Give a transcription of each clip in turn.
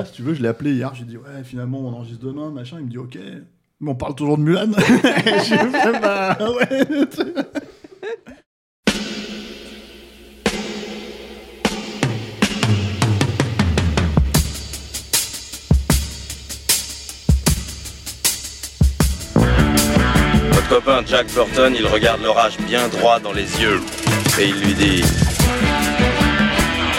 Ah, si tu veux, je l'ai appelé hier, j'ai dit ouais, finalement on enregistre demain, machin, il me dit ok, mais on parle toujours de Mulan. j'ai fait bah ouais. Votre copain Jack Burton, il regarde l'orage bien droit dans les yeux et il lui dit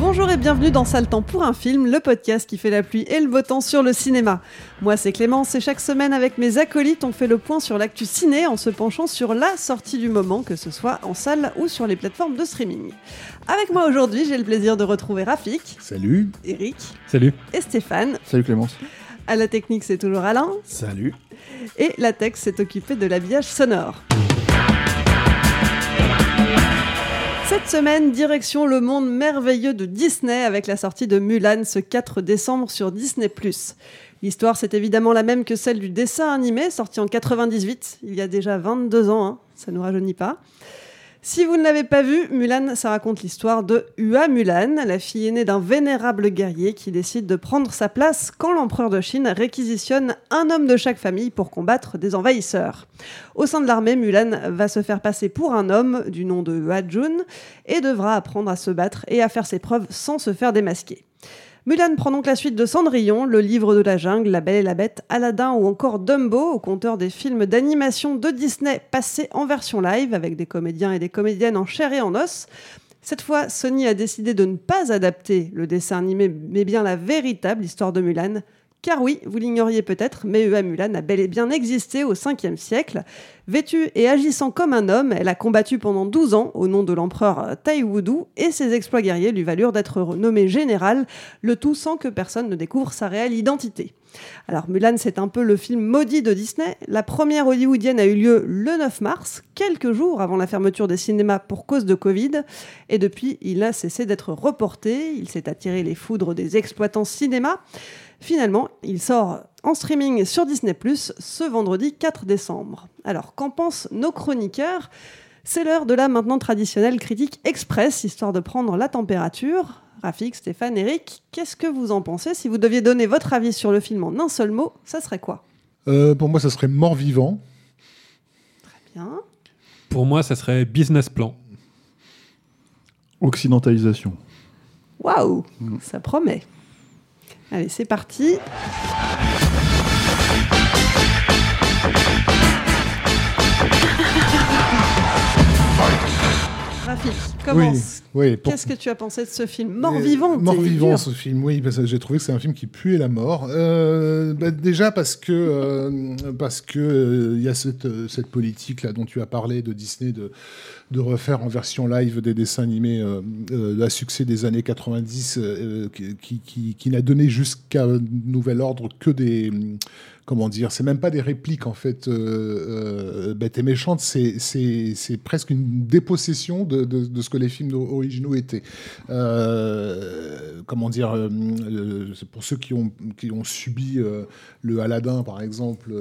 Bonjour et bienvenue dans Sale Temps pour un film, le podcast qui fait la pluie et le beau temps sur le cinéma. Moi c'est Clémence et chaque semaine avec mes acolytes on fait le point sur l'actu ciné en se penchant sur la sortie du moment, que ce soit en salle ou sur les plateformes de streaming. Avec moi aujourd'hui j'ai le plaisir de retrouver Rafik, Salut. Eric Salut. et Stéphane. Salut Clémence. À la technique c'est toujours Alain Salut. et la tech s'est occupée de l'habillage sonore. Cette semaine, direction le monde merveilleux de Disney avec la sortie de Mulan ce 4 décembre sur Disney+. L'histoire, c'est évidemment la même que celle du dessin animé sorti en 98, il y a déjà 22 ans, hein, ça nous rajeunit pas. Si vous ne l'avez pas vu, Mulan, ça raconte l'histoire de Hua Mulan, la fille aînée d'un vénérable guerrier qui décide de prendre sa place quand l'empereur de Chine réquisitionne un homme de chaque famille pour combattre des envahisseurs. Au sein de l'armée, Mulan va se faire passer pour un homme du nom de Hua Jun et devra apprendre à se battre et à faire ses preuves sans se faire démasquer. Mulan prend donc la suite de Cendrillon, Le Livre de la Jungle, La Belle et la Bête, Aladdin ou encore Dumbo, au compteur des films d'animation de Disney passés en version live avec des comédiens et des comédiennes en chair et en os. Cette fois, Sony a décidé de ne pas adapter le dessin animé, mais bien la véritable histoire de Mulan. Car oui, vous l'ignoriez peut-être, mais Ua Mulan a bel et bien existé au 5e siècle. Vêtue et agissant comme un homme, elle a combattu pendant 12 ans au nom de l'empereur Tai Wudu et ses exploits guerriers lui valurent d'être renommée générale, le tout sans que personne ne découvre sa réelle identité. Alors Mulan, c'est un peu le film maudit de Disney. La première hollywoodienne a eu lieu le 9 mars, quelques jours avant la fermeture des cinémas pour cause de Covid. Et depuis, il a cessé d'être reporté. Il s'est attiré les foudres des exploitants cinéma. Finalement, il sort en streaming sur Disney ⁇ ce vendredi 4 décembre. Alors, qu'en pensent nos chroniqueurs? C'est l'heure de la maintenant traditionnelle critique express, histoire de prendre la température. Rafik, Stéphane, Eric, qu'est-ce que vous en pensez? Si vous deviez donner votre avis sur le film en un seul mot, ça serait quoi? Euh, pour moi, ça serait mort-vivant. Bien. Pour moi, ça serait business plan. Occidentalisation. Waouh Ça promet. Allez, c'est parti. Rafik, commence. Oui, pour- Qu'est-ce que tu as pensé de ce film Mort-vivant t'es Mort-vivant, ce film, oui, parce que j'ai trouvé que c'est un film qui puait la mort. Euh, bah, déjà parce que euh, parce que euh, il y a cette, euh, cette politique là dont tu as parlé de Disney de de refaire en version live des dessins animés euh, euh, à succès des années 90 euh, qui, qui, qui- qui n'a donné jusqu'à nouvel ordre que des comment dire, c'est même pas des répliques en fait euh, euh, bêtes et méchantes, c'est presque une dépossession de, ce que les films originaux étaient. Euh, comment dire, pour ceux qui ont subi le Aladdin par exemple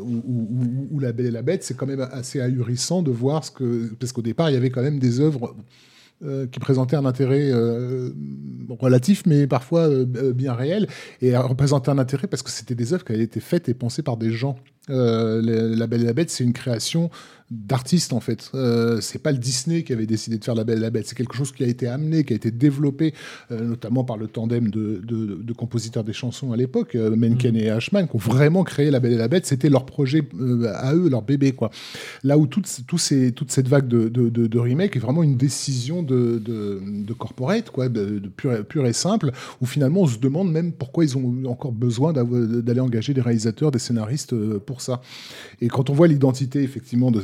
ou- ou La Belle et la Bête, c'est quand même assez ahurissant de voir ce que parce qu'au départ il y avait quand même des œuvres euh, qui présentaient un intérêt euh, relatif, mais parfois euh, bien réel, et représentaient un intérêt parce que c'était des œuvres qui avaient été faites et pensées par des gens. La Belle et la Bête, c'est une création d'artistes en fait. Euh, c'est pas le Disney qui avait décidé de faire La Belle et la Bête, c'est quelque chose qui a été amené, qui a été développé, euh, notamment par le tandem de, de- de compositeurs des chansons à l'époque, euh, Menken et Ashman, qui ont vraiment créé La Belle et la Bête. C'était leur projet à eux, leur bébé quoi. Là où toute, tout ces- toute cette vague de, de, de- remake est vraiment une décision de, corporate, quoi, de, pure, pure et simple, où finalement on se demande même pourquoi ils ont encore besoin d'aller engager des réalisateurs, des scénaristes pour ça. Et quand on voit l'identité effectivement de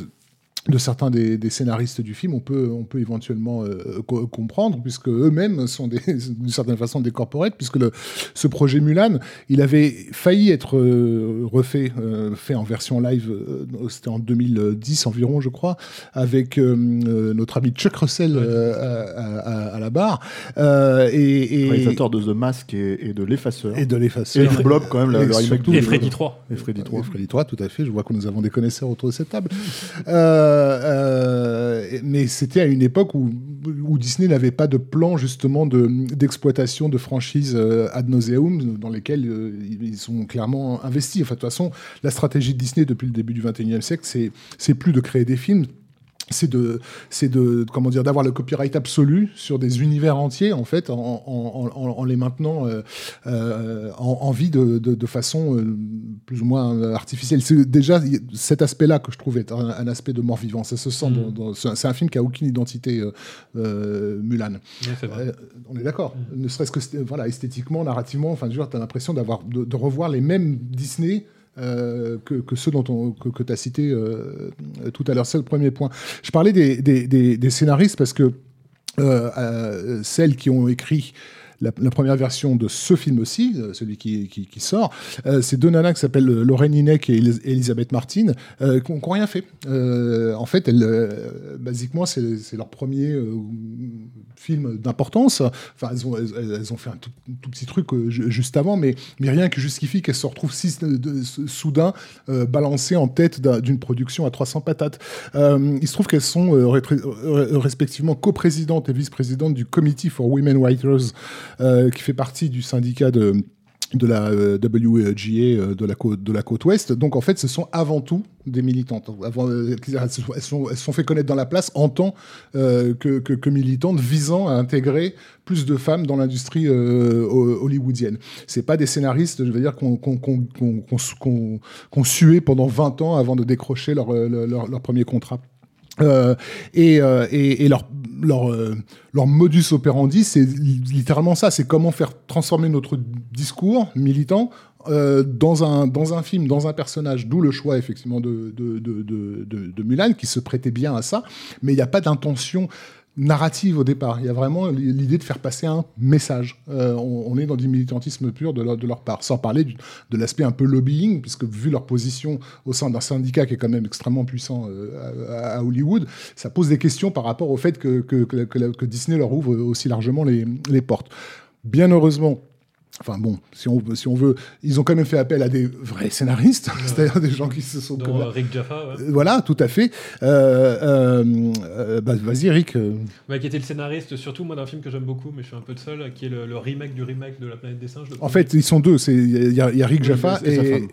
de certains des, des scénaristes du film, on peut, on peut éventuellement euh, co- comprendre, puisque eux-mêmes sont des- d'une certaine façon des corporates, puisque le, ce projet Mulan, il avait failli être euh, refait, euh, fait en version live, euh, c'était en 2010 environ, je crois, avec euh, euh, notre ami Chuck Russell euh, à, à- à la barre. Euh, et, et- Réalisateur de The Mask et, et de l'Effaceur. et de l'effaceur. Et du Blob, quand même, le- Et le remake surtout- Et. Freddy 3. Et Freddy 3. Et Freddy 3, tout à fait. Je vois que nous avons des connaisseurs autour de cette table. Euh, euh, mais c'était à une époque où, Disney n'avait pas de plan justement de- d'exploitation de, franchises euh, ad nauseum dans lesquelles euh, ils sont clairement investis. De toute façon, la stratégie de Disney depuis le début du 21e siècle, c'est plus de créer des films, c'est de, c'est de, comment dire, d'avoir le copyright absolu sur des univers entiers, en fait, en, en, en, en les maintenant euh, euh, en, vie de, de, de façon euh, plus ou moins artificielle. C'est déjà cet aspect-là que je trouve être un, un aspect de mort vivant. Ça se sent. Mm. dans- dans- c'est un- film qui a aucune identité Mulan. Ouais, c'est vrai. On est d'accord. Ne serait-ce que voilà, esthétiquement, narrativement, enfin, tu as l'impression d'avoir de, de revoir les mêmes Disney. Euh, que, ceux dont on, que, tu as cités euh, tout à l'heure. C'est le premier point. Je parlais des, scénaristes parce que euh, celles qui ont écrit la, première version de ce film aussi, celui qui, sort, c'est deux nanas qui s'appellent Lorraine Hinek et Elis- Elisabeth Martin, qui n'ont rien fait. En fait, elles, basiquement, c'est leur premier euh, film d'importance. Enfin, elles ont, fait un tout, petit truc euh, ju- juste avant, mais, mais rien qui justifie qu'elles se retrouvent si, de- soudain euh, balancées en tête d'un- d'une production à 300 patates. Euh, il se trouve qu'elles sont euh, euh, respectivement coprésidentes et vice-présidentes du Committee for Women Writers, euh, qui fait partie du syndicat de de la euh, WGA euh, de la côte de la côte ouest. Donc en fait, ce sont avant tout des militantes. Euh, elles, se sont, sont- fait connaître dans la place en tant que, que- que militantes visant à intégrer plus de femmes dans l'industrie euh, ho- hollywoodienne. C'est pas des scénaristes, je veux dire, qu'on suait pendant 20 ans avant de décrocher leur, leur, leur premier contrat. Euh, et, euh, et, et leur, leur, euh, leur modus operandi, c'est li- littéralement ça. C'est comment faire transformer notre discours militant euh, dans, un, dans un film, dans un personnage. D'où le choix, effectivement, de, de, de- de Mulan, qui se prêtait bien à ça. Mais il n'y a pas d'intention narrative au départ. Il y a vraiment l'idée de faire passer un message. Euh, on, est dans du militantisme pur de leur, de leur part, sans parler de l'aspect un peu lobbying, puisque vu leur position au sein d'un syndicat qui est quand même extrêmement puissant euh, à, Hollywood, ça pose des questions par rapport au fait que, que, que Disney leur ouvre aussi largement les, les portes. Bien heureusement, Enfin bon, si on, si on veut, ils ont quand même fait appel à des vrais scénaristes, c'est-à-dire des gens qui se sont... Dont euh, Rick Jaffa, ouais. Euh, Voilà, tout à fait. Euh, bah, Vas-y, euh, Ouais, qui était le scénariste, surtout moi d'un film que j'aime beaucoup, mais je suis un peu de seul, qui est le, le remake du remake de La planète des singes. En fait, ils sont deux. c'est- Il y, a- il y a Rick Oui, Jaffa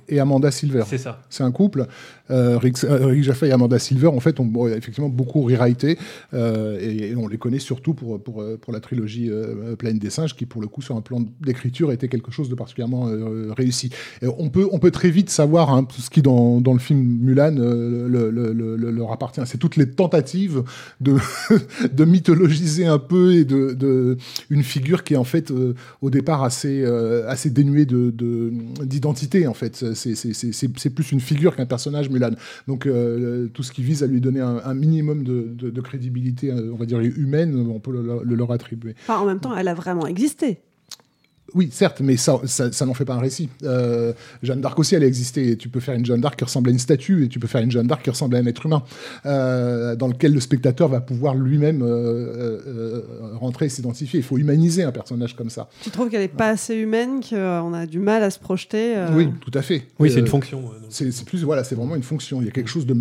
et Amanda Silver. C'est ça. C'est un couple. Euh, Rick, euh, Rick Jaffa et Amanda Silver, en fait, ont effectivement beaucoup rewrité. euh, et, on les connaît surtout pour, pour, euh, pour la trilogie euh, Planète des singes, qui, pour le coup, sur un plan d'écriture, était quelque chose de particulièrement réussi. On, peut, on peut très vite savoir hein, ce qui, dans, dans le film Mulan, le- le- le- le- leur appartient. C'est toutes les tentatives de, de mythologiser un peu et de, de une figure qui est en fait au départ assez, assez dénuée de, de- d'identité en fait. C'est, plus une figure qu'un personnage Donc euh, tout ce qui vise à lui donner un, minimum de, crédibilité, euh, on va dire humaine, on peut le, le leur attribuer. En même temps, elle a vraiment existé. Oui, certes, mais ça, ça, ça n'en fait pas un récit. Euh, Jeanne d'Arc aussi, elle a existé. Et tu peux faire une Jeanne d'Arc qui ressemble à une statue, et tu peux faire une Jeanne d'Arc qui ressemble à un être humain, euh, dans lequel le spectateur va pouvoir lui-même euh, rentrer et s'identifier. Il faut humaniser un personnage comme ça. Tu trouves qu'elle est pas assez humaine, qu'on a du mal à se projeter euh, Oui, tout à fait. Oui, c'est une fonction. C'est plus, voilà, c'est vraiment une fonction. Il y a quelque chose de,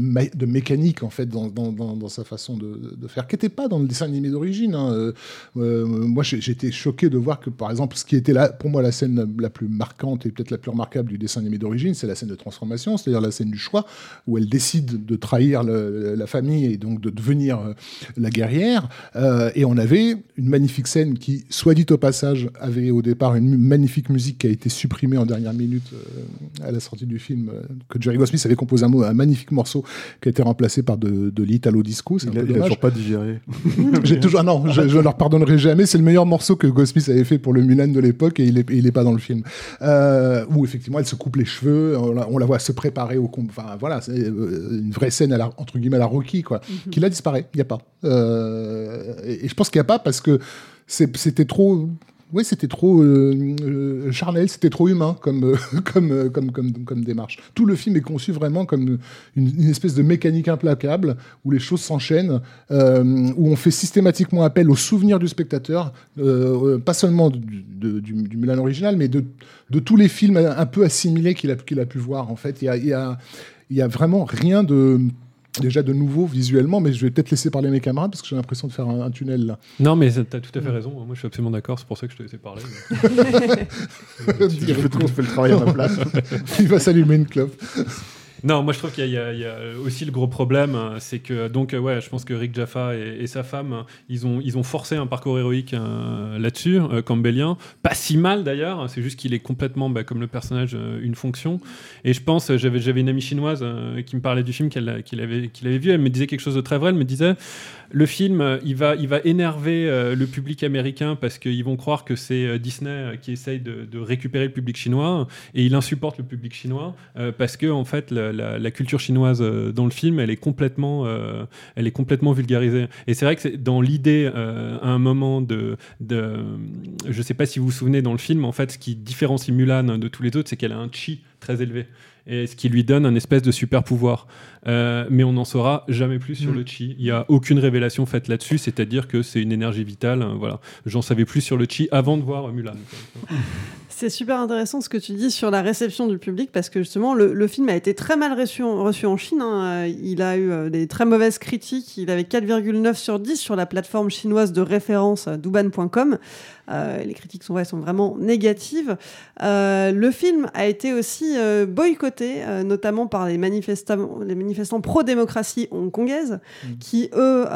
mécanique, en fait, dans, dans, dans, dans sa façon de, de faire, qui n'était pas dans le dessin animé d'origine. hein. Euh, euh, moi, j'étais choqué de voir que, par exemple, ce qui était la la, pour moi la scène la plus marquante et peut-être la plus remarquable du dessin animé d'origine, c'est la scène de transformation, c'est-à-dire la scène du choix, où elle décide de trahir le- la famille et donc de devenir euh, la guerrière. Euh, et on avait une magnifique scène qui, soit dit au passage, avait au départ une magnifique musique qui a été supprimée en dernière minute euh, à la sortie du film, euh, que Jerry Goldsmith avait composé un, un magnifique morceau qui a été remplacé par de, de l'Italo Disco. Il a, peu il a dommage. toujours pas digéré. J'ai toujours, ah non, je, je leur pardonnerai jamais. C'est le meilleur morceau que Goldsmith avait fait pour le Mulan de l'époque et il est, il est pas dans le film. Euh, où effectivement, elle se coupe les cheveux, on la, on la voit se préparer au combat. Enfin, voilà, c'est euh, une vraie scène à la, entre guillemets à la Rocky, quoi. Qui là disparaît, il y a pas. Euh, et, et je pense qu'il y a pas parce que c'était trop. Oui, c'était trop euh, euh, charnel, c'était trop humain comme, euh, comme, comme, comme, démarche. Tout le film est conçu vraiment comme une, espèce de mécanique implacable où les choses s'enchaînent, où on fait systématiquement appel au souvenir du spectateur, pas seulement du, de- du, Mulan original, mais de, de tous les films un peu assimilés qu'il a, a pu voir. En fait, il y a, il y a vraiment rien de déjà de nouveau visuellement, mais je vais peut-être laisser parler mes camarades parce que j'ai l'impression de faire un, un tunnel là. Non, mais tu as tout à fait raison. Moi, je suis absolument d'accord. C'est pour ça que je te laissais parler. Il fait- fait le travail à ma place. Il va s'allumer une clope. Non, moi je trouve qu'il y, a- aussi le gros problème, euh, c'est que donc euh, ouais, je pense que Rick Jaffa et, sa femme, euh, ils ont ils ont forcé un parcours héroïque là-dessus, euh, pas si mal d'ailleurs. C'est juste qu'il est complètement bah, comme le personnage une fonction. Et je pense, j'avais j'avais une amie chinoise qui me parlait du film qu'elle qu'il avait qu'il avait vu. Elle me disait quelque chose de très vrai. Elle me disait le film, il va il va énerver le public américain parce qu'ils vont croire que c'est Disney qui essaye de, récupérer le public chinois et il insupporte le public chinois parce que en fait la, la- la culture chinoise euh, dans le film elle est complètement euh, elle est complètement vulgarisée et c'est vrai que dans l'idée euh, à un moment de, de je sais pas si vous vous souvenez dans le film en fait ce qui différencie Mulan de tous les autres c'est qu'elle a un chi très élevé et ce qui lui donne un espèce de super pouvoir. Euh, mais on n'en saura jamais plus sur Mm. le chi. Il n'y a aucune révélation faite là-dessus, c'est-à-dire que c'est une énergie vitale. euh, voilà, j'en savais plus sur le chi avant de voir Mulan. C'est super intéressant ce que tu dis sur la réception du public parce que justement le, film a été très mal reçu en, reçu en Chine. hein. Euh, Il a eu euh, des très mauvaises critiques. Il avait 4,9 sur 10 sur la plateforme chinoise de référence euh, douban.com. Euh, les critiques sont, ouais, sont vraiment négatives. Euh, le film a été aussi euh, boycotté, notamment par les manifestants, les manifestants pro-démocratie hongkongaises, qui, eux,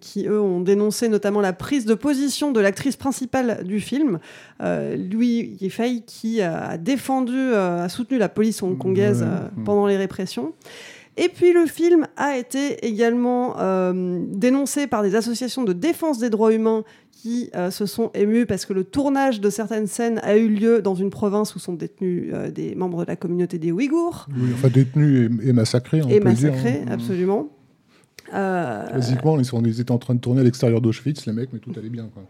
qui eux ont dénoncé notamment la prise de position de l'actrice principale du film, Louis Yifei, qui a défendu, a soutenu la police hongkongaise pendant les répressions. Et puis le film a été également euh, dénoncé par des associations de défense des droits humains qui euh, se sont émus parce que le tournage de certaines scènes a eu lieu dans une province où sont détenus euh, des membres de la communauté des Ouïghours Oui, enfin, détenus et, et massacrés, on et peut le dire. massacrés, hein. absolument. Euh, Basiquement, ils, sont, ils étaient en train de tourner à l'extérieur d'Auschwitz, les mecs, mais tout allait bien. Quoi.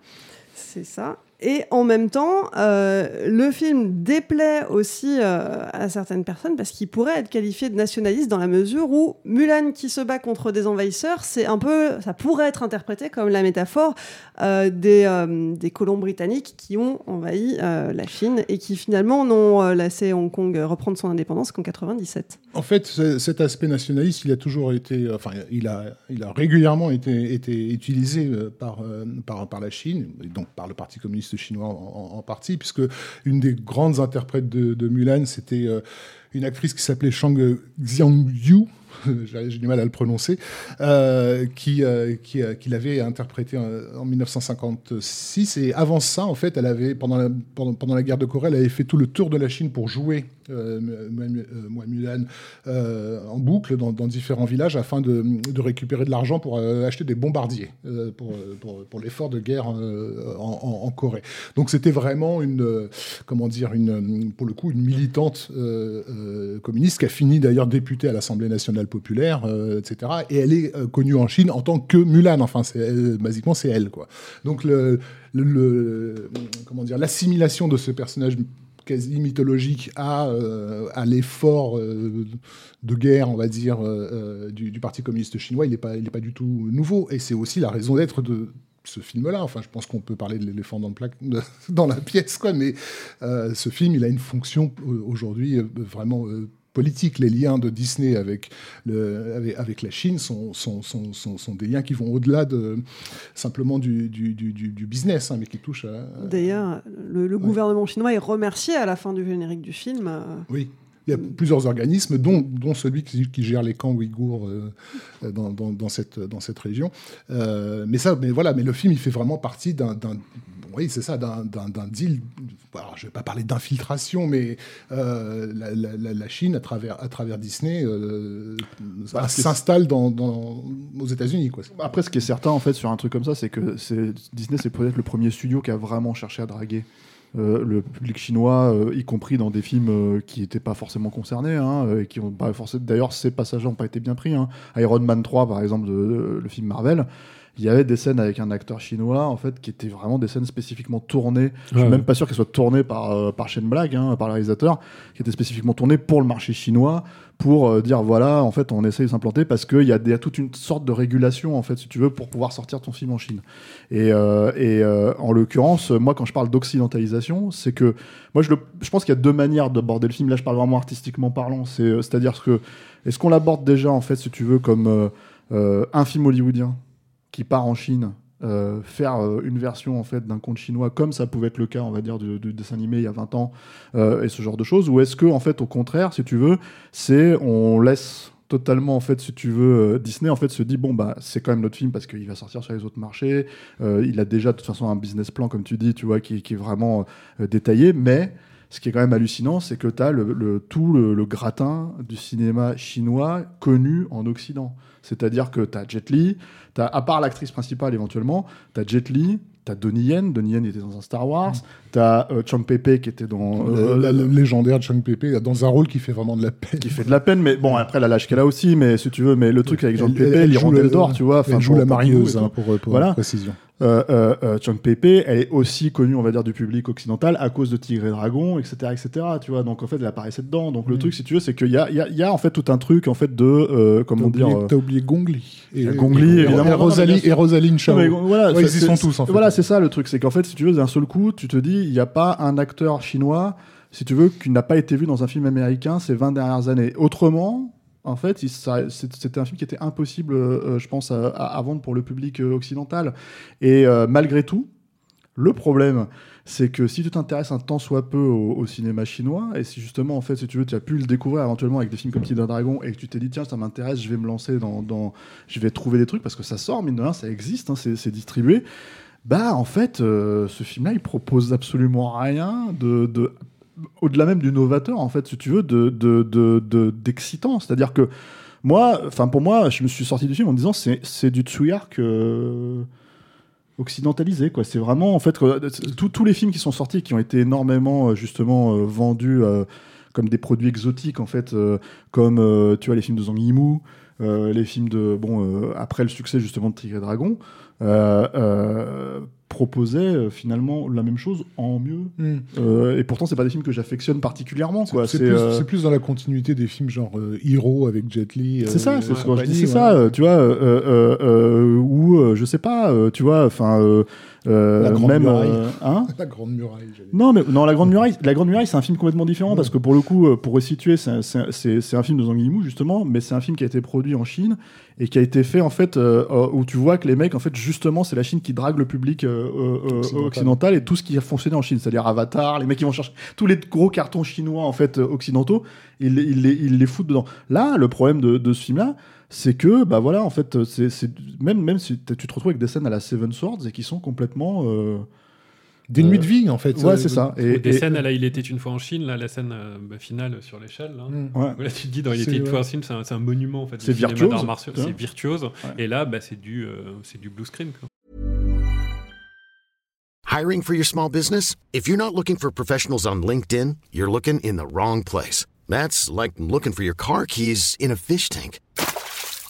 C'est ça. Et en même temps, euh, le film déplaît aussi euh, à certaines personnes parce qu'il pourrait être qualifié de nationaliste dans la mesure où Mulan qui se bat contre des envahisseurs, c'est un peu, ça pourrait être interprété comme la métaphore euh, des, des colons britanniques qui ont envahi la Chine et qui finalement n'ont laissé Hong Kong reprendre son indépendance qu'en 97. En fait, ce- cet aspect nationaliste, il a toujours été, enfin, il a, il a régulièrement été, été utilisé par, par, par la Chine, donc par le Parti communiste chinois en, partie, puisque une des grandes interprètes de, Mulan, c'était euh, une actrice qui s'appelait Shang Xiangyu. J'ai j'ai du mal à le prononcer, euh, qui, euh, qui, qui l'avait interprété en, en 1956. Et avant ça, en fait, elle avait, pendant la, pendant, pendant la guerre de Corée, elle avait fait tout le tour de la Chine pour jouer euh, Mu- Mu- euh, Mulan euh, en boucle dans, différents villages afin de, récupérer de l'argent pour acheter des bombardiers pour, l'effort de guerre en, Corée. Donc c'était vraiment une, comment dire, une, pour le coup, une militante communiste qui a fini d'ailleurs députée à l'Assemblée nationale populaire, etc. Et elle est connue en Chine en tant que Mulan. Enfin, c'est basiquement c'est elle, quoi. Donc comment dire, l'assimilation de ce personnage quasi mythologique à, euh, l'effort euh, de guerre, on va dire, euh, du, Parti communiste chinois, il n'est pas, il pas du tout nouveau. Et c'est aussi la raison d'être de ce film-là. Enfin, je pense qu'on peut parler de l'éléphant dans, le dans la pièce, quoi. Mais ce film, il a une fonction aujourd'hui vraiment politique. Les liens de Disney avec, le, avec, avec la Chine sont, sont, sont, sont, des liens qui vont au-delà de simplement du, du, du, business, hein, mais qui touchent à. D'ailleurs, le, le gouvernement chinois est remercié à la fin du générique du film. euh, Oui. Il y a plusieurs organismes, dont, dont celui qui, qui gère les camps ouïghours euh, euh, dans, dans, dans cette, dans cette région. Euh, mais ça, mais voilà, mais le film, il fait vraiment partie d'un- oui, c'est ça, d'un, deal. Alors, je vais pas parler d'infiltration, mais euh, la, la- la- la Chine, à travers, à travers Disney, euh, Bah, s'installe dans, dans- aux États-Unis. Après, ce qui est certain, en fait, sur un truc comme ça, c'est que Disney, c'est peut-être le premier studio qui a vraiment cherché à draguer euh, le public chinois, euh, y compris dans des films euh, qui n'étaient pas forcément concernés, hein, et qui ont pas forcément. D'ailleurs, ces passages n'ont pas été bien pris. hein. Iron Man 3, par exemple, de, de- le film Marvel. Il y avait des scènes avec un acteur chinois, en fait, qui étaient vraiment des scènes spécifiquement tournées. Je suis Ouais. même pas sûr qu'elles soient tournées par, euh, par Shane Black, hein, par le réalisateur, qui étaient spécifiquement tournées pour le marché chinois, pour euh, dire voilà, en fait, on essaye de s'implanter parce qu'il y, a des- il y a toute une sorte de régulation, en fait, si tu veux, pour pouvoir sortir ton film en Chine. Et, euh, et euh, en l'occurrence, moi, quand je parle d'occidentalisation, c'est que moi, je, le- je pense qu'il y a deux manières d'aborder le film. Là, je parle vraiment artistiquement parlant. C'est, c'est-à-dire que est-ce qu'on l'aborde déjà, en fait, si tu veux, comme un film hollywoodien? Qui part en Chine euh, faire euh, une version en fait d'un conte chinois comme ça pouvait être le cas on va dire du, dessin animé il y a 20 ans euh, et ce genre de choses ou est-ce que en fait au contraire si tu veux c'est on laisse totalement en fait si tu veux Disney en fait se dit bon bah c'est quand même notre film parce qu'il va sortir sur les autres marchés il a déjà de toute façon un business plan comme tu dis tu vois qui, est vraiment détaillé mais ce qui est quand même hallucinant, c'est que tu as le, tout le gratin du cinéma chinois connu en Occident. C'est-à-dire que tu as Jet Li, t'as- à part l'actrice principale éventuellement, tu as Jet Li, tu as Donnie Yen, Donnie Yen était dans un Star Wars, tu as Chang Pei qui était dans... Euh, la- le légendaire Chang Pei dans un rôle qui fait vraiment de la peine. qui fait de la peine, mais bon, après, elle a l'âge qu'elle a aussi, mais si tu veux, mais le truc avec Jean Elle- Pépé, elle- elle joue l'Irondelle le- d'or, tu vois. Elle joue la marieuse, hein, pour Voilà. précision. Euh, euh, euh, Pei, elle est aussi connue, on va dire, du public occidental à cause de Tigre et Dragon, etc., etc. Tu vois, donc en fait, elle apparaissait dedans. Donc le truc, si tu veux, c'est qu'il y a, il y, a, il y a en fait tout un truc en fait de euh, comment dire. oublié, t'as oublié Gong Li. Il y a Gong Li, et- évidemment. Et, Rosalie, et Rosaline Chao. Mais voilà, Ouais, ils y sont tous, en fait. Voilà, c'est ça le truc, c'est qu'en fait, si tu veux, d'un seul coup, tu te dis, il n'y a pas un acteur chinois, si tu veux, qui n'a pas été vu dans un film américain ces 20 dernières années. Autrement, en fait, c'était un film qui était impossible, euh, je pense, à, vendre pour le public euh, occidental. Et euh, malgré tout, le problème, c'est que si tu t'intéresses un tant soit peu au, cinéma chinois, et si justement, en fait, si tu veux, tu as pu le découvrir éventuellement avec des films comme et Dragon, et que tu t'es dit, tiens, ça m'intéresse, je vais me lancer dans, Je vais trouver des trucs, parce que ça sort, mine de rien, ça existe, hein, c'est distribué. Bah, en fait, euh, ce film-là, il propose absolument rien de au-delà même du novateur, en fait, si tu veux, de, de, de, de- d'excitant. C'est-à-dire que moi, enfin, pour moi, je me suis sorti du film en me disant, c'est, c'est du Tsuyark. euh, occidentalisé quoi c'est vraiment en fait que- tous les films qui sont sortis qui ont été énormément euh, justement euh, vendus euh, comme des produits exotiques en fait euh, comme euh, tu vois les films de Zhang Yimou euh, les films de bon euh, après le succès justement de Tigre et Dragon euh, euh, finalement la même chose en mieux Mm. Euh, et pourtant c'est pas des films que j'affectionne particulièrement quoi C'est plus, euh, plus dans la continuité des films genre Hero avec Jet Li. c'est ça, c'est ce que je dis, c'est ça, tu vois, ou je sais pas, tu vois, enfin, euh, euh, La Grande même, Muraille. euh, hein La Grande Muraille. Non, mais non, la Grande Muraille, la Grande Muraille, c'est un film complètement différent parce que pour le coup, euh, pour resituer, c'est un- film de Zhang Yimou justement, mais c'est un film qui a été produit en Chine et qui a été fait en fait euh, où tu vois que les mecs, en fait, justement, c'est la Chine qui drague le public Occidental. occidental et tout ce qui a fonctionné en Chine, c'est-à-dire Avatar, les mecs qui vont chercher tous les gros cartons chinois en fait occidentaux, ils, les- ils, les, ils les foutent dedans. Là, le problème de, de ce film-là, c'est que bah voilà, en fait, c'est c'est- même même si tu te retrouves avec des scènes à la Seven Swords et qui sont complètement euh, Des nuits de vie, en fait. Ouais, Euh, c'est ça. Et, des et- scènes, là, il était une fois en Chine, là, la scène euh, bah, finale sur l'échelle. Là. Mm. Ouais. Où Là, tu te dis, dans Il C'est- était une ouais. fois en Chine, c'est un, c'est un monument, en fait. C'est virtuose, vois. C'est virtuose. Ouais. Et là, bah, c'est du, euh, c'est du blue screen. Quoi. Hiring for your small business? If you're not looking for professionals on LinkedIn, you're looking in the wrong place. That's like looking for your car keys in a fish tank.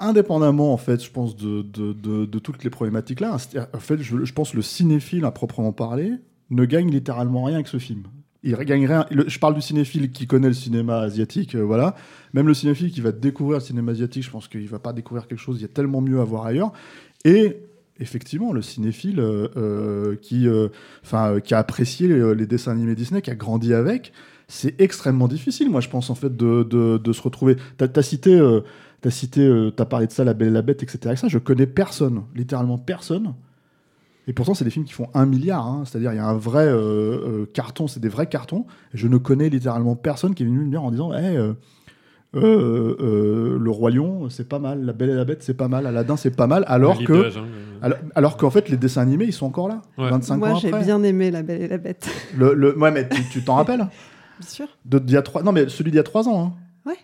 indépendamment, en fait, je pense, de, toutes les problématiques là, en fait, je, je pense le cinéphile, à proprement parler, ne gagne littéralement rien avec ce film. Il gagne rien. je parle du cinéphile qui connaît le cinéma asiatique, euh, voilà. Même le cinéphile qui va découvrir le cinéma asiatique, je pense qu'il va pas découvrir quelque chose. Il y a tellement mieux à voir ailleurs. Et effectivement, le cinéphile euh, euh, qui, enfin, qui a apprécié les, dessins animés Disney, qui a grandi avec, c'est extrêmement difficile, moi, je pense, en fait, de, se retrouver. T'as as cité, t'as cité, euh, t'as parlé de ça, La Belle et la Bête, etc. Et ça, je connais personne, littéralement personne. Et pourtant, c'est des films qui font un milliard. hein. C'est-à-dire, il y a un vrai euh, euh, carton, c'est des vrais cartons. Et je ne connais littéralement personne qui est venu me dire en disant, hey, euh, euh, euh, le Roi Lion, c'est pas mal. La Belle et la Bête, c'est pas mal. Aladdin, c'est pas mal. Alors que, la jungle, alors, alors qu'en fait, les dessins animés, ils sont encore là. Ouais. 25 Moi, ans j'ai bien aimé La Belle et la Bête. Le, le- ouais, mais tu t'en rappelles Bien sûr. de, y a trois... Non, mais celui d'il y a 3 ans. hein. Ouais.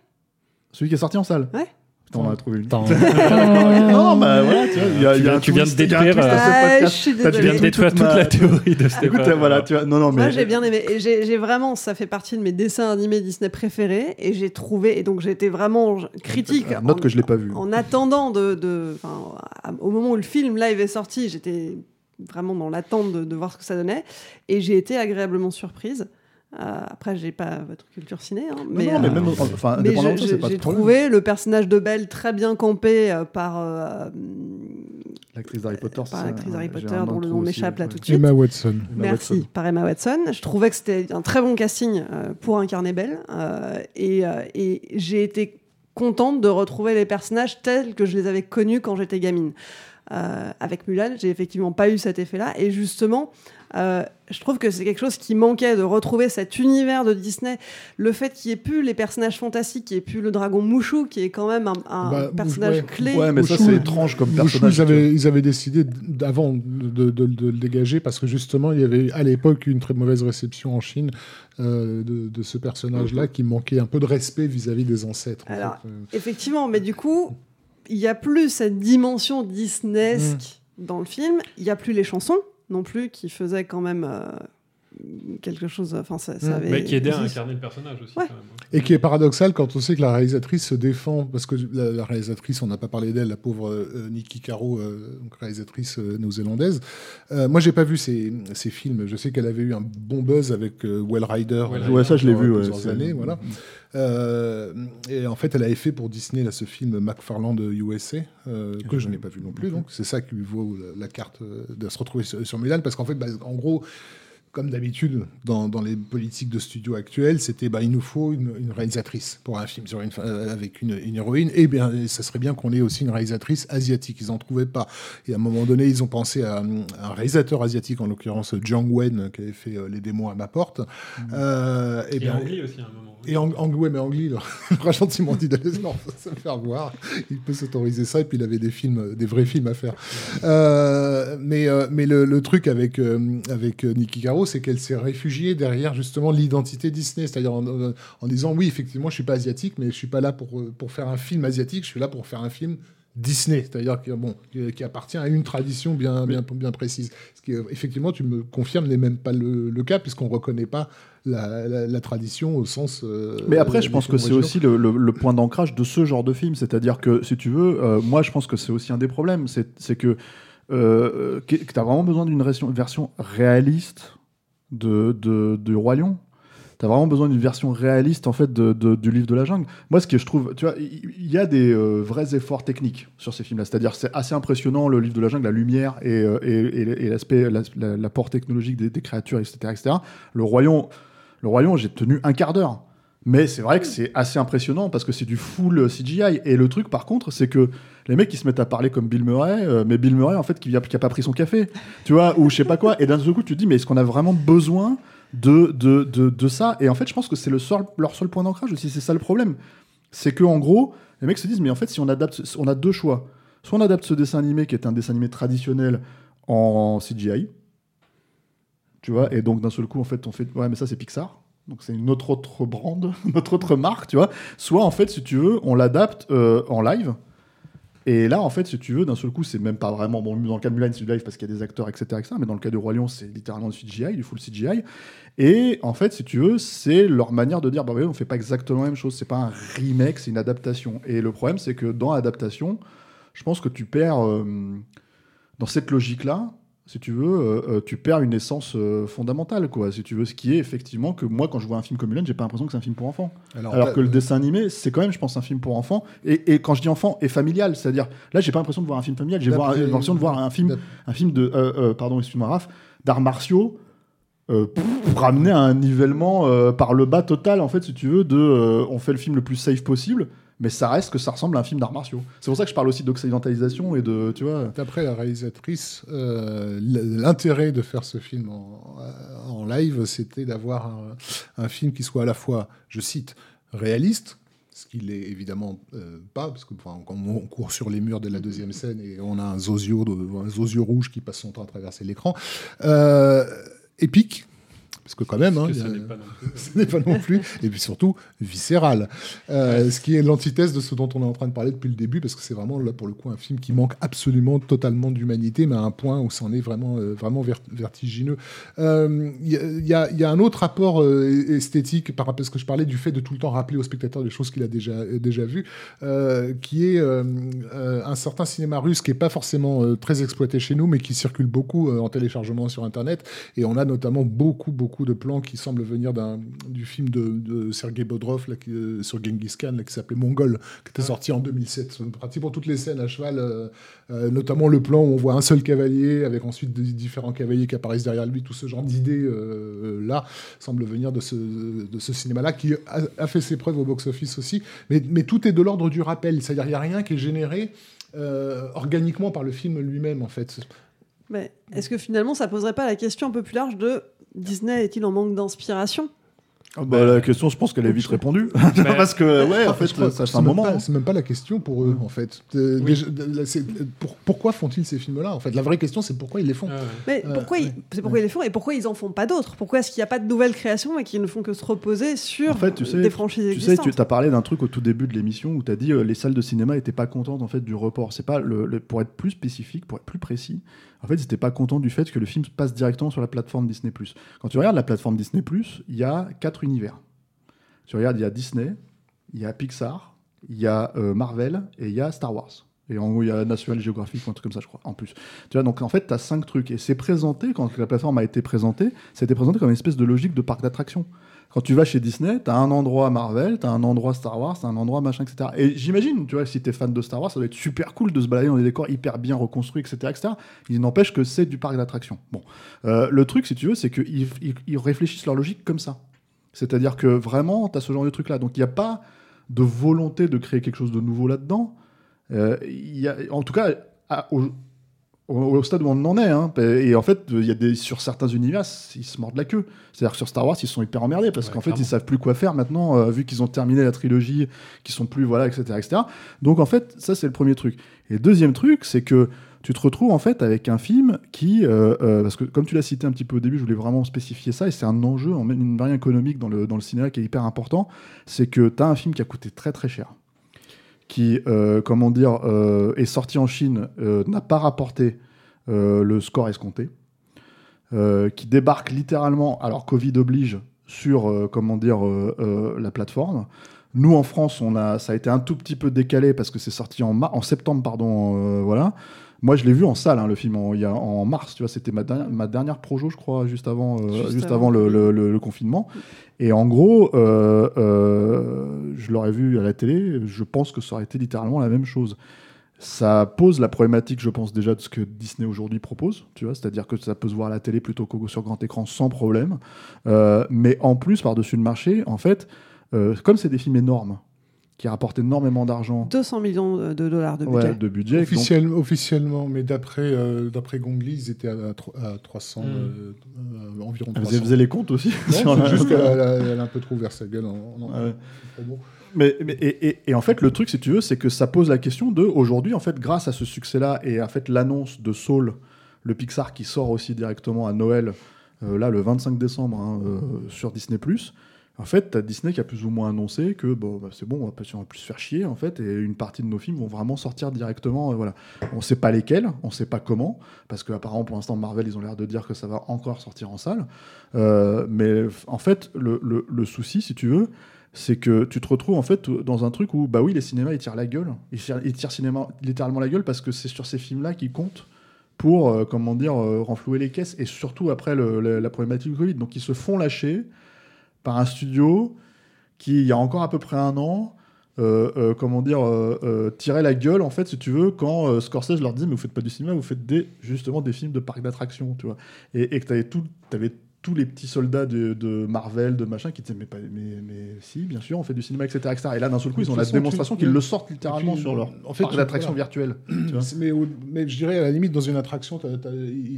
Celui qui est sorti en salle. Ouais. Putain, on en a trouvé une. Non, bah voilà, tu vois, il y a, Tu il y a viens- un tu viens de twist, détruire, euh. Ah. Tu viens de détruire toute la ma- théorie de Stéphane. Écoute, voilà, tu vois, non, non, mais Moi, j'ai bien aimé. Et j'ai vraiment, ça fait partie de mes dessins animés Disney préférés. Et j'ai trouvé, et donc j'ai été vraiment critique. Euh, Note en- que je l'ai pas vu. En attendant de. de- au moment où le film live est sorti, j'étais vraiment dans l'attente de, de voir ce que ça donnait. Et j'ai été agréablement surprise. Euh, après, j'ai pas votre culture ciné. hein, mais, non, mais euh, même, enfin, mais j'ai trouvé le personnage de Belle très bien campé euh, par, euh, L'actrice d'Harry Potter, par l'actrice Harry Potter dont le nom m'échappe là tout de suite. Emma Watson. Emma Merci, Watson. par Emma Watson. Je trouvais que c'était un très bon casting euh, pour incarner Belle. euh, et euh, et j'ai été contente de retrouver les personnages tels que je les avais connus quand j'étais gamine. Euh, avec Mulan, j'ai effectivement pas eu cet effet-là. Et justement, euh, je trouve que c'est quelque chose qui manquait de retrouver cet univers de Disney. Le fait qu'il n'y ait plus les personnages fantastiques, qu'il n'y ait plus le dragon Mouchou, qui est quand même un, un Bah, personnage ouais. clé. Ouais, mais ça, c'est étrange comme Mouchou, personnage. ils, avaient, ils avaient décidé d'avant de, de- de le dégager parce que justement, il y avait à l'époque une très mauvaise réception en Chine euh, de, de ce personnage-là qui manquait un peu de respect vis-à-vis des ancêtres. en Alors, fait. Euh, Effectivement, mais du coup, il n'y a plus cette dimension Disneyesque dans le film. Il n'y a plus les chansons non plus qui faisaient quand même euh, quelque chose. Enfin, ça, ça Mm. avait- Mais qui aidait à incarner le personnage aussi. Ouais. quand même. hein. Et qui est paradoxal quand on sait que la réalisatrice se défend, parce que la, la réalisatrice, on n'a pas parlé d'elle, la pauvre euh, Nikki Caro, euh, donc réalisatrice euh, néo-zélandaise. Euh, moi, j'ai pas vu ses, ses films. Je sais qu'elle avait eu un bon buzz avec euh, Well Rider. Well euh. Ouais, ça, je l'ai vu, ouais, plusieurs années, voilà. Euh, et en fait, elle avait fait pour Disney là, ce film McFarland USA, euh, que je n'ai pas vu non plus. Donc, c'est ça qui lui vaut la, la carte de se retrouver sur, sur Mulan, parce qu'en fait, bah, en gros, comme d'habitude dans, dans les politiques de studio actuelles, c'était bah, il nous faut une, une réalisatrice pour un film sur une, fa- euh, avec une, une héroïne. Et bien, ça serait bien qu'on ait aussi une réalisatrice asiatique. Ils n'en trouvaient pas. Et à un moment donné, ils ont pensé à, un réalisateur asiatique, en l'occurrence Jiang Wen, qui avait fait euh, Les démons à ma porte. Euh, Et bien- Angli aussi à un moment. et Ang Ang- ouais, mais Angli, aura gentiment dit d'aller se le faire voir. Il peut s'autoriser ça, et puis il avait des films, des vrais films à faire. Mais mais le, le truc avec, avec euh, Nikki Caro, c'est qu'elle s'est réfugiée derrière justement l'identité Disney. C'est-à-dire en, en- en disant oui, effectivement, je suis pas asiatique, mais je suis pas là pour, euh, pour faire un film asiatique, je suis là pour faire un film. Disney, c'est-à-dire qui, bon, qui, appartient à une tradition bien, bien, bien précise. Ce qui, euh, effectivement, tu me confirmes, n'est même pas le, le cas, puisqu'on ne reconnaît pas la, la- la tradition au sens. euh, Mais après, je pense que c'est aussi le, le- le point d'ancrage de ce genre de film. C'est-à-dire que, si tu veux, euh, moi, je pense que c'est aussi un des problèmes. C'est c'est que, euh, que, tu as vraiment besoin d'une version, version réaliste de, de, du Roi Lion. Tu as vraiment besoin d'une version réaliste, en fait, de, du livre de la jungle. Moi, ce que je trouve, tu vois, il y, a des euh, vrais efforts techniques sur ces films-là. C'est-à-dire, c'est assez impressionnant, le livre de la jungle, la lumière et, euh, et, l'aspect, la- la- l'apport technologique des, des créatures, etc., etc. Le Royaume, le Royaume, j'ai tenu un quart d'heure. Mais c'est vrai que c'est assez impressionnant parce que c'est du full CGI. Et le truc, par contre, c'est que les mecs qui se mettent à parler comme Bill Murray, euh, mais Bill Murray, en fait, qui a, qui a pas pris son café, tu vois, ou je sais pas quoi. Et d'un seul coup, tu te dis, mais est-ce qu'on a vraiment besoin de, de, de, de ça? Et en fait, je pense que c'est le seul, leur seul point d'ancrage aussi. C'est ça le problème. C'est que en gros, les mecs se disent, mais en fait, si on adapte, on a deux choix. Soit on adapte ce dessin animé qui est un dessin animé traditionnel en CGI, tu vois, et donc d'un seul coup, en fait, on fait, ouais, mais ça c'est Pixar. Donc c'est une autre autre brand, notre autre marque, tu vois. Soit en fait, si tu veux, on l'adapte euh, en live Et là, en fait, si tu veux, d'un seul coup, c'est même pas vraiment bon. Dans le cas de Mulan, c'est du live parce qu'il y a des acteurs, etc., etc. Mais dans le cas de Roi Lion, c'est littéralement du CGI, du full CGI. Et en fait, si tu veux, c'est leur manière de dire, bah oui, on fait pas exactement la même chose. C'est pas un remake, c'est une adaptation. Et le problème, c'est que dans l'adaptation, je pense que tu perds euh, dans cette logique-là. Si tu veux, euh, euh, tu perds une essence euh, fondamentale, quoi. Si tu veux, ce qui est effectivement que moi, quand je vois un film comme Mulan, j'ai pas l'impression que c'est un film pour enfants. Alors, que le dessin animé, c'est quand même, je pense, un film pour enfants. Et, et quand je dis enfant, et familial, c'est-à-dire, là, j'ai pas l'impression de voir un film familial, j'ai l'impression de voir un film, un film de, pardon, excuse-moi, Raph, d'arts martiaux. euh, pour, pour ramener à un nivellement euh, par le bas total, en fait, si tu veux, de euh, on fait le film le plus safe possible, mais ça reste que ça ressemble à un film d'arts martiaux. C'est pour ça que je parle aussi d'occidentalisation et de, tu vois. D'après la réalisatrice, euh, l'intérêt de faire ce film en, en live, c'était d'avoir un, un film qui soit à la fois, je cite, réaliste, ce qu'il est évidemment euh, pas, parce que enfin, quand on court sur les murs de la deuxième scène et on a un zozio, de- un zozio rouge qui passe son temps à traverser l'écran, euh, épique. Parce que quand même, hein, que a- ce n'est pas non plus. ce n'est pas non plus, et puis surtout viscéral, Euh, ce qui est l'antithèse de ce dont on est en train de parler depuis le début, parce que c'est vraiment là pour le coup un film qui manque absolument totalement d'humanité, mais à un point où c'en est vraiment euh, vraiment ver- vertigineux. Euh, Il y, a- il y a- il y a un autre rapport euh, esthétique par rapport à ce que je parlais du fait de tout le temps rappeler au spectateur des choses qu'il a déjà euh, déjà vues, euh, qui est euh, euh, un certain cinéma russe qui est pas forcément euh, très exploité chez nous, mais qui circule beaucoup euh, en téléchargement sur Internet, et on a notamment beaucoup beaucoup de plans qui semblent venir d'un du film de, de Sergei Bodrov là, qui, euh, sur Genghis Khan là, qui s'appelait Mongol, qui était sorti en 2007. Pratiquement toutes les scènes à cheval, euh, euh, notamment le plan où on voit un seul cavalier avec ensuite des différents cavaliers qui apparaissent derrière lui, tout ce genre d'idées euh, là semble venir de ce, de ce cinéma-là qui a, a fait ses preuves au box-office aussi. Mais, mais tout est de l'ordre du rappel, c'est-à-dire il n'y a rien qui est généré euh, organiquement par le film lui-même en fait. Est-ce que finalement ça poserait pas la question un peu plus large de Disney est-il en manque d'inspiration? Bah, la question, je pense qu'elle est vite répondue. Parce que, ouais, en fait, Je crois ça que fait un c'est même moment. pas- C'est même pas la question pour eux, en fait. Euh, déjà, là, c'est- pour- pourquoi font-ils ces films-là En fait, la vraie question, c'est pourquoi ils les font. Mais Euh, pourquoi, ils, c'est pourquoi ils les font et pourquoi ils en font pas d'autres? Pourquoi est-ce qu'il n'y a pas de nouvelles créations et qu'ils ne font que se reposer sur En fait, tu sais, des franchises tu sais, existantes? tu as parlé d'un truc au tout début de l'émission où tu as dit euh, les salles de cinéma étaient pas contentes en fait du report. C'est pas le, le- pour être plus spécifique, pour être plus précis. En fait, ils n'étaient pas contents du fait que le film passe directement sur la plateforme Disney+. Quand tu regardes la plateforme Disney+, il y a quatre univers. Tu regardes, il y a Disney, il y a Pixar, il y a euh, Marvel et il y a Star Wars. Et en gros, il y a National Geographic ou un truc comme ça, je crois, en plus. Tu vois, donc en fait, tu as cinq trucs. Et c'est présenté, quand la plateforme a été présentée, ça a été présenté comme une espèce de logique de parc d'attractions. Quand tu vas chez Disney, tu as un endroit Marvel, tu as un endroit Star Wars, tu as un endroit machin, etc. Et j'imagine, tu vois, si tu es fan de Star Wars, ça doit être super cool de se balader dans des décors hyper bien reconstruits, etc. etc. Il n'empêche que c'est du parc d'attractions. Bon. Euh, le truc, si tu veux, c'est qu'ils ils- réfléchissent leur logique comme ça. C'est-à-dire que vraiment, tu as ce genre de truc-là. Donc il n'y a pas de volonté de créer quelque chose de nouveau là-dedans. Euh, il y a, en tout cas, à- au, stade où on en est. hein. Et en fait, il y a des, sur certains univers, ils se mordent la queue. C'est-à-dire que sur Star Wars, ils sont hyper emmerdés parce Ouais, qu'en fait, ils savent plus quoi faire maintenant, euh, vu qu'ils ont terminé la trilogie, qu'ils sont plus, voilà, etc., etc. Donc en fait, ça, c'est le premier truc. Et le deuxième truc, c'est que tu te retrouves en fait avec un film qui, euh, euh, parce que comme tu l'as cité un petit peu au début, je voulais vraiment spécifier ça, et c'est un enjeu, en une variante économique dans le, dans le cinéma qui est hyper important, c'est que tu as un film qui a coûté très très cher, qui, euh, comment dire, est sorti en Chine, n'a pas rapporté le score escompté, qui débarque littéralement, alors Covid oblige, sur, comment dire, la plateforme. Nous, en France, on a, ça a été un tout petit peu décalé parce que c'est sorti en, en septembre, pardon, voilà. Moi, je l'ai vu en salle, hein, le film, en, il y a, en mars, tu vois, c'était ma, dernière- ma dernière projo, je crois, juste avant, euh, Juste juste, avant avant le le, le- le- le confinement. Et en gros, euh, euh, je l'aurais vu à la télé, je pense que ça aurait été littéralement la même chose. Ça pose la problématique, je pense déjà, de ce que Disney aujourd'hui propose, tu vois, c'est-à-dire que ça peut se voir à la télé plutôt que sur grand écran sans problème. Mais en plus, par-dessus le marché, en fait, comme c'est des films énormes, qui rapportent énormément d'argent 200 millions de dollars de budget. ouais, de budget, donc- officiellement, mais d'après euh, d'après Gongli, ils étaient à, tro- à 300, Mm. euh, euh, environ vous 300. faisait les comptes aussi Non, c'est juste qu'elle a, elle a un peu trop ouvert sa gueule en, en- Ah ouais. en promo. Mais, mais- et, et- et en fait, le truc, si tu veux, c'est que ça pose la question de aujourd'hui, en fait, grâce à ce succès-là et en fait l'annonce de Soul, le Pixar qui sort aussi directement à Noël, euh, là le 25 décembre hein, euh, sur Disney+. En fait, t'as Disney qui a plus ou moins annoncé que bah, c'est bon, on va, pas, on va plus se faire chier en fait, et une partie de nos films vont vraiment sortir directement. euh, voilà, on sait pas lesquels, on sait pas comment, parce qu'apparemment pour l'instant Marvel ils ont l'air de dire que ça va encore sortir en salle. Euh, mais en fait, le, souci, si tu veux, c'est que tu te retrouves en fait dans un truc où bah oui, les cinémas ils tirent la gueule, ils tirent, littéralement la gueule parce que c'est sur ces films-là qu'ils comptent pour euh, comment dire renflouer les caisses et surtout après la problématique du Covid. Donc ils se font lâcher par un studio qui, il y a encore à peu près un an, euh, euh, comment dire, euh, euh, la gueule, en fait, si tu veux, quand Scorsese leur dit, mais vous faites pas du cinéma, vous faites des, justement des films de parcs d'attractions, tu vois. Et, que tu avais, tout, tous les petits soldats de, de Marvel, de machin, qui disaient, mais, pas, mais, mais si, bien sûr, on fait du cinéma, etc. etc. Et là, d'un seul coup, ils ont la démonstration qu'ils le sortent littéralement Tu- sur leur en fait, tu vois. mais, je dirais, à la limite, dans une attraction,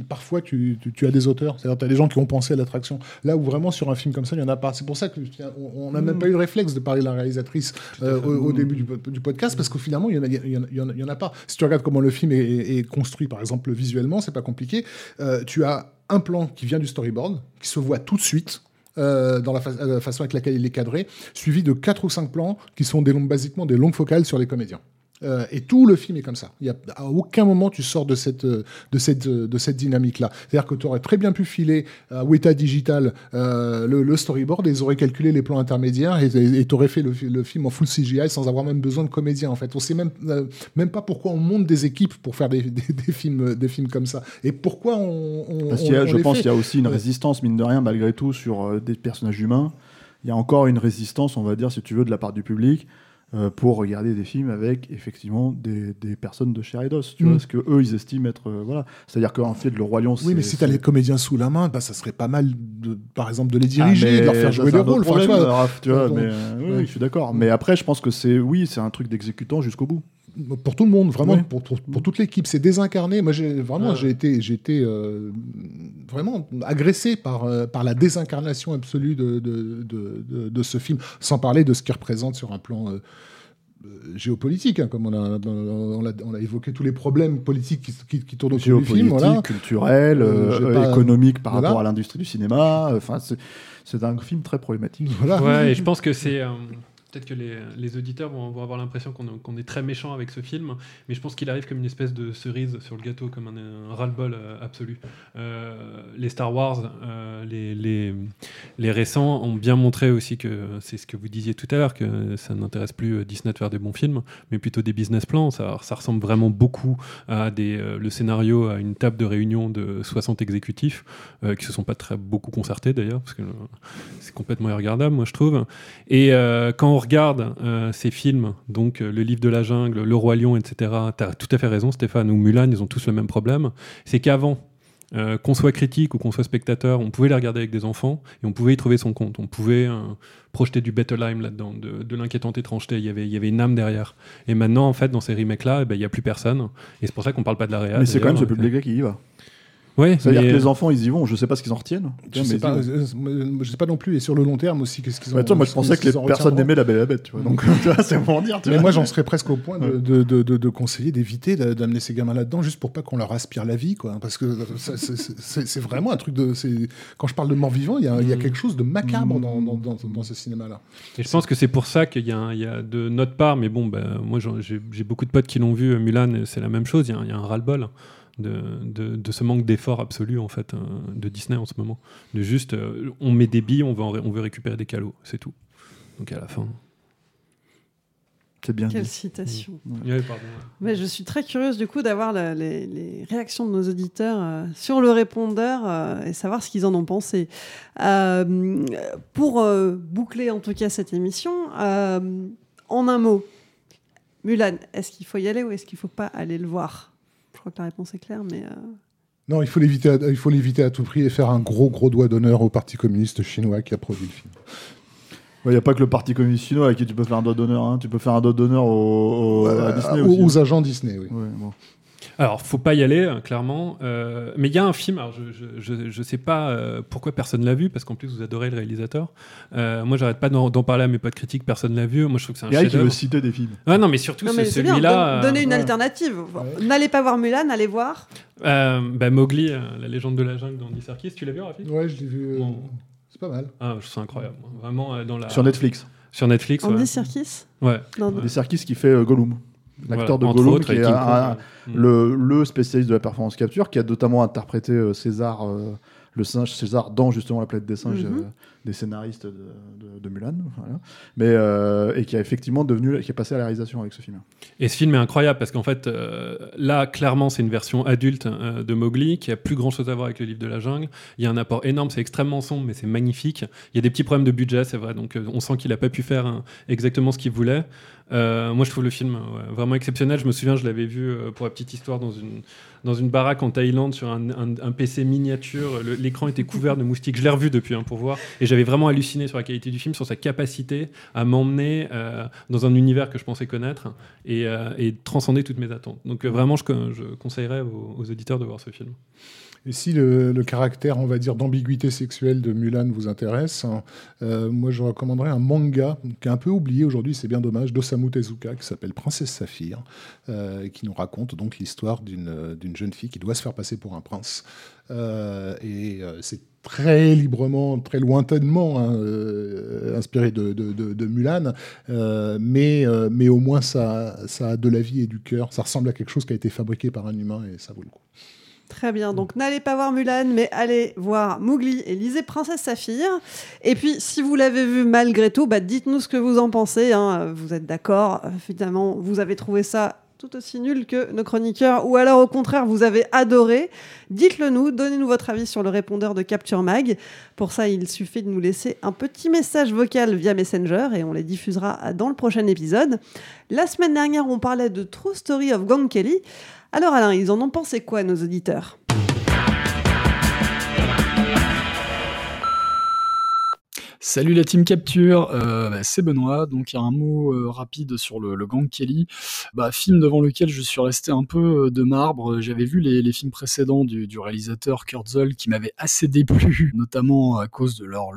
parfois, tu, tu- tu as des auteurs. C'est-à-dire, tu as des gens qui ont pensé à l'attraction. Là où vraiment, sur un film comme ça, il n'y en a pas. C'est pour ça qu'on n'a même Mm. pas eu le réflexe de parler de la réalisatrice euh, au, au début du, po- du podcast, parce qu'au finalement, il n'y en, a- en en en pas. Si tu regardes comment le film est, est- est construit, par exemple, visuellement, c'est pas compliqué. Euh, tu as un plan qui vient du storyboard, qui se voit tout de suite. euh, dans la, euh, façon avec laquelle il est cadré, suivi de quatre ou cinq plans qui sont des longues, basiquement des longues focales sur les comédiens. Euh, et tout le film est comme ça. Y a, à aucun moment tu sors de cette, euh, de cette, euh, de cette dynamique-là. C'est-à-dire que tu aurais très bien pu filer à Weta Digital euh, le, le storyboard et ils auraient calculé les plans intermédiaires et tu aurais fait le, fi- le film en full CGI sans avoir même besoin de comédiens. En fait, on sait même, euh, même pas pourquoi on monte des équipes pour faire des, des, des films, des films comme ça. Et pourquoi on. Parce qu'il je pense qu'il y a aussi une résistance, mine de rien, malgré tout, sur des personnages humains. Il y a encore une résistance, on va dire, si tu veux, de la part du public pour regarder des films avec effectivement des, des personnes de chair et d'os. Tu Mm. vois, ce que eux ils estiment être. euh, voilà. C'est-à-dire qu'en fait, le Roi Lion, Oui, mais si tu as c'est- les comédiens sous la main, bah, ça serait pas mal, de, par exemple, de les Ah, diriger, mais de leur faire jouer des rôles. Enfin, problème, tu vois, Raph, tu vois, donc, mais, euh, oui, ouais. je suis d'accord. Mais après, je pense que c'est oui, c'est un truc d'exécutant jusqu'au bout. Pour tout le monde, vraiment, Oui. pour, pour, pour toute l'équipe. C'est désincarné. Moi, j'ai vraiment, Ah. j'ai été, j'ai été euh, vraiment agressé par, euh, par la désincarnation absolue de, de, de, de- de ce film, sans parler de ce qu'il représente sur un plan. euh, géopolitique, hein, comme on a, on, a évoqué tous les problèmes politiques qui, qui, qui tournent autour du Géopolitique, film. Voilà. culturel, Euh, euh, euh, pas- économique par Voilà. rapport à l'industrie du cinéma. Enfin, c'est c'est un film très problématique. Voilà. Ouais, et je pense que c'est. euh, Peut-être que les, auditeurs vont, avoir l'impression qu'on est, très méchant avec ce film, mais je pense qu'il arrive comme une espèce de cerise sur le gâteau, comme un, un ras-le-bol euh, absolu. Euh, les Star Wars, euh, les, récents, ont bien montré aussi que c'est ce que vous disiez tout à l'heure, que ça n'intéresse plus Disney de faire des bons films, mais plutôt des business plans. Ça, ressemble vraiment beaucoup à des, le scénario à une table de réunion de 60 exécutifs, euh, qui se sont pas très beaucoup concertés d'ailleurs, parce que c'est complètement irregardable, moi je trouve. Et quand on regarde euh, ces films, donc euh, Le Livre de la Jungle, Le Roi Lion, etc., tu as tout à fait raison, Stéphane, ou Mulan, ils ont tous le même problème. C'est qu'avant, euh, qu'on soit critique ou qu'on soit spectateur, on pouvait les regarder avec des enfants et on pouvait y trouver son compte. On pouvait euh, projeter du Bettelheim là-dedans, de, de l'inquiétante étrangeté. Il y, avait, il y avait une âme derrière. Et maintenant, en fait, dans ces remakes-là, eh ben, il n'y a plus personne. Et c'est pour ça qu'on parle pas de la réalité. mais c'est quand même ce public-là qui y va. Ouais, C'est-à-dire mais- que les enfants, ils y vont. Je sais pas ce qu'ils en retiennent. Je sais, pas, vont. euh, je sais pas non plus, et sur le long terme aussi, qu'est-ce qu'ils. Bah, attends, moi je pensais que les en personnes n'aimaient la Belle et la Bête, tu vois. Donc, tu vois, c'est pour dire. Tu Mais vois. moi, j'en serais presque au point de, de, de, de- de conseiller d'éviter d'a- d'amener ces gamins là-dedans, juste pour pas qu'on leur aspire la vie, quoi. Parce que c'est- vraiment un truc de. Quand je parle de mort-vivant, il y, a- il y a Mm. quelque chose de macabre dans, dans, dans, dans ce cinéma-là. Et je pense que c'est pour ça qu'il y, a y de notre part, mais bon, bah, moi j'ai beaucoup de potes qui l'ont vu, euh, Mulan, c'est la même chose, y il y a un ras-le-bol de, de, de ce manque d'effort absolu en fait euh, de Disney en ce moment. De juste, euh, on met des billes, on veut, ré- on veut récupérer des calots, c'est tout. Donc à la fin. C'est bien Quelle dit. citation. Ouais, pardon. Mais je suis très curieuse du coup d'avoir les, les réactions de nos auditeurs euh, sur le répondeur euh, et savoir ce qu'ils en ont pensé. Euh, pour euh, boucler en tout cas cette émission, euh, en un mot, Mulan, est-ce qu'il faut y aller ou est-ce qu'il ne faut pas aller le voir? Crois que la réponse est claire, mais euh, Non, il faut l'éviter à, il faut l'éviter à tout prix et faire un gros, gros doigt d'honneur au Parti communiste chinois qui a produit le film. Il n'y a pas que le Parti communiste chinois à qui tu peux faire un doigt d'honneur. hein. Tu peux faire un doigt d'honneur au, au- à Disney aux, aussi. aux agents Disney, oui. Ouais, bon. Alors, faut pas y aller, euh, clairement. Euh, mais il y a un film, alors je, je, je, je sais pas euh, pourquoi personne l'a vu, parce qu'en plus vous adorez le réalisateur. Euh, moi, j'arrête pas d'en parler à mes potes critiques, personne l'a vu. Moi, je trouve que c'est un Eric, il veut citer des films. Ah non, mais surtout c'est celui-là. don- donner une euh, alternative. N'allez pas voir Mulan, allez voir. euh, bah, Mowgli, euh, la légende de la jungle d'Andy Serkis, tu l'as vu, Rafi? Ouais, je l'ai vu. Bon. C'est pas mal. Ah, je trouve ça incroyable. Vraiment euh, dans la. Sur Netflix. Sur Netflix. Andy ouais. Serkis? Ouais. Andy Serkis qui fait euh, Gollum. L'acteur Voilà, de Gollum, autres, qui est avec King un- Kong, un- ouais. le, le spécialiste de la performance capture, qui a notamment interprété euh, César, euh, le singe César, dans justement La planète des singes, Mhm. euh, des scénaristes de, de- de Mulan. voilà. Mais, euh, et qui a effectivement devenu, qui est passé à la réalisation avec ce film. Et ce film est incroyable parce qu'en fait, euh, là, clairement, c'est une version adulte euh, de Mowgli qui a plus grand chose à voir avec le livre de la jungle. Il y a un apport énorme, c'est extrêmement sombre, mais c'est magnifique. Il y a des petits problèmes de budget, c'est vrai, donc euh, on sent qu'il n'a pas pu faire hein, exactement ce qu'il voulait. Euh, moi, je trouve le film ouais, vraiment exceptionnel. Je me souviens, je l'avais vu euh, pour la petite histoire dans une, dans une baraque en Thaïlande sur un, PC miniature. L'écran était couvert de moustiques. Je l'ai revu depuis hein, pour voir. Et j'avais vraiment halluciné sur la qualité du film, sur sa capacité à m'emmener euh, dans un univers que je pensais connaître et, euh, transcender toutes mes attentes. Donc euh, vraiment, je, co- je conseillerais aux auditeurs de voir ce film. Et si le, caractère, on va dire, d'ambiguïté sexuelle de Mulan vous intéresse, hein, euh, moi je recommanderais un manga qui est un peu oublié aujourd'hui, c'est bien dommage, d'Osamu Tezuka, qui s'appelle Princesse Saphir, euh, et qui nous raconte donc l'histoire d'une euh, jeune fille qui doit se faire passer pour un prince. Euh, et euh, c'est très librement, très lointainement hein, euh, inspiré de, de- Mulan, euh, mais, euh, mais au moins ça, ça a de la vie et du cœur. Ça ressemble à quelque chose qui a été fabriqué par un humain et ça vaut le coup. Très bien, donc n'allez pas voir Mulan, mais allez voir Mowgli et lisez Princesse Saphir. Et puis, si vous l'avez vu malgré tout, bah, dites-nous ce que vous en pensez. hein. Vous êtes d'accord Finalement, vous avez trouvé ça tout aussi nul que nos chroniqueurs, ou alors au contraire, vous avez adoré. Dites-le nous, donnez-nous votre avis sur le répondeur de Capture Mag. Pour ça, il suffit de nous laisser un petit message vocal via Messenger et on les diffusera dans le prochain épisode. La semaine dernière, on parlait de True Story of Gang Kelly. Alors Alain, ils en ont pensé quoi, nos auditeurs? Salut la team Capture, euh, bah, c'est Benoît. Donc un mot euh, rapide sur le, Gang Kelly, bah, film devant lequel je suis resté un peu euh, de marbre. J'avais vu les, films précédents du, réalisateur Kurt Zoll qui m'avaient assez déplu, notamment à cause de leur,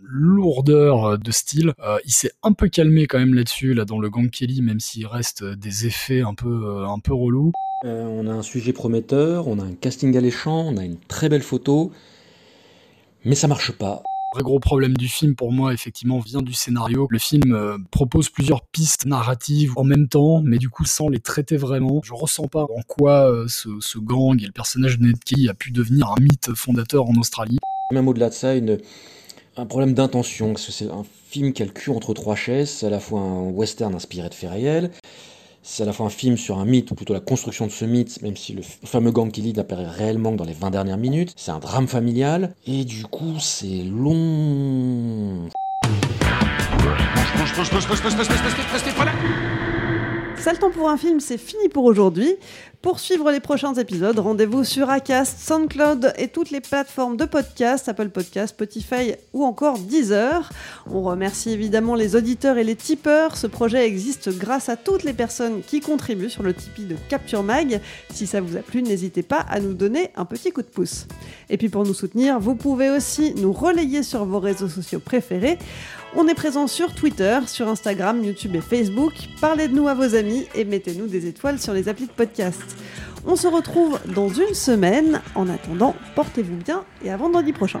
lourdeur de style. Il s'est un peu calmé quand même là-dessus, là dans le Gang Kelly, même s'il reste des effets un peu, un peu relous. Euh, on a un sujet prometteur, on a un casting alléchant, on a une très belle photo, mais ça marche pas. vrai gros problème du film pour moi effectivement vient du scénario. Le film euh, propose plusieurs pistes narratives en même temps, mais du coup sans les traiter vraiment. Je ressens pas en quoi euh, ce, ce gang et le personnage de Ned Kelly a pu devenir un mythe fondateur en Australie. Même au-delà de ça, une, un problème d'intention, parce que c'est un film qui a le cul entre trois chaises, à la fois un western inspiré de faits réels, c'est à la fois un film sur un mythe, ou plutôt la construction de ce mythe, même si le fameux gang Kelly n'apparaît réellement que dans les 20 dernières minutes, c'est un drame familial, et du coup c'est long. Ça le temps pour un film, c'est fini pour aujourd'hui. Pour suivre les prochains épisodes, rendez-vous sur Acast, SoundCloud et toutes les plateformes de podcast, Apple Podcast, Spotify ou encore Deezer. On remercie évidemment les auditeurs et les tipeurs. Ce projet existe grâce à toutes les personnes qui contribuent sur le Tipeee de Capture Mag. Si ça vous a plu, n'hésitez pas à nous donner un petit coup de pouce. Et puis pour nous soutenir, vous pouvez aussi nous relayer sur vos réseaux sociaux préférés. On est présent sur Twitter, sur Instagram, YouTube et Facebook. Parlez de nous à vos amis et mettez-nous des étoiles sur les applis de podcast. On se retrouve dans une semaine. En attendant, portez-vous bien et à vendredi prochain.